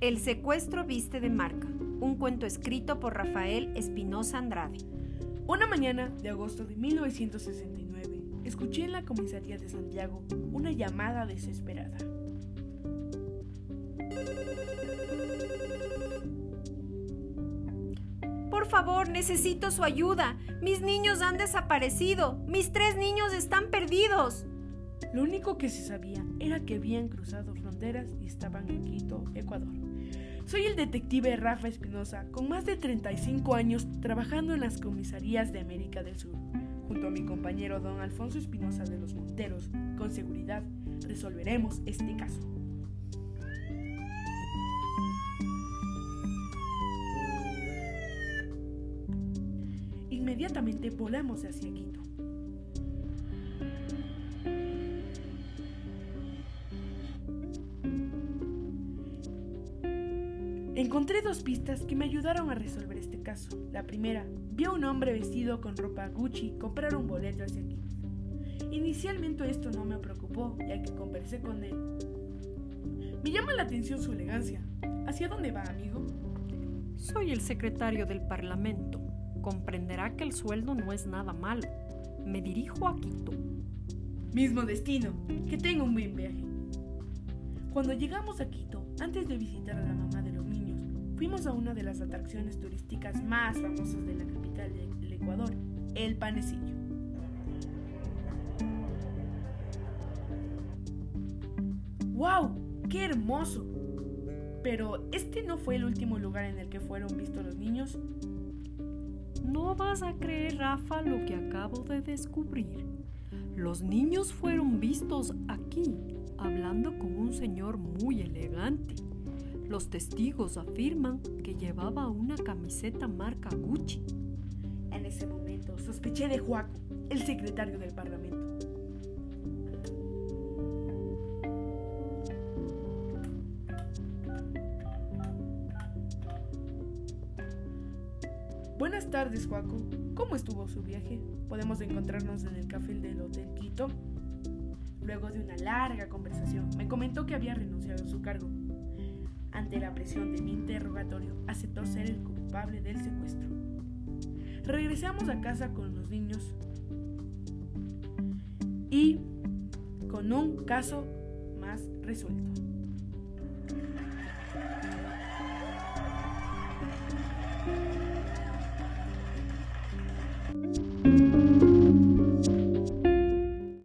El secuestro viste de marca, un cuento escrito por Rafael Espinosa Andrade. Una mañana de agosto de 1969, escuché en la comisaría de Santiago una llamada desesperada. Por favor, necesito su ayuda. Mis niños han desaparecido. Mis tres niños están perdidos. Lo único que se sabía era que habían cruzado fronteras y estaban en Quito, Ecuador. Soy el detective Rafa Espinosa, con más de 35 años trabajando en las comisarías de América del Sur. Junto a mi compañero don Alfonso Espinosa de los Monteros, con seguridad resolveremos este caso. Inmediatamente volamos hacia Quito. Encontré dos pistas que me ayudaron a resolver este caso. La primera, vi a un hombre vestido con ropa Gucci comprar un boleto hacia Quito. Inicialmente esto no me preocupó, ya que conversé con él. Me llama la atención su elegancia. ¿Hacia dónde va, amigo? Soy el secretario del Parlamento. Comprenderá que el sueldo no es nada malo. Me dirijo a Quito. Mismo destino. Que tenga un buen viaje. Cuando llegamos a Quito, antes de visitar a la mamá de niños, fuimos a una de las atracciones turísticas más famosas de la capital del Ecuador, el Panecillo. ¡Wow! ¡Qué hermoso! Pero este no fue el último lugar en el que fueron vistos los niños. No vas a creer, Rafa, lo que acabo de descubrir. Los niños fueron vistos aquí, hablando con un señor muy elegante. Los testigos afirman que llevaba una camiseta marca Gucci. En ese momento sospeché de Juaco, el secretario del Parlamento. Buenas tardes, Juaco. ¿Cómo estuvo su viaje? ¿Podemos encontrarnos en el café del Hotel Quito? Luego de una larga conversación, me comentó que había renunciado a su cargo ante la presión de mi interrogatorio, aceptó ser el culpable del secuestro. Regresamos a casa con los niños y con un caso más resuelto.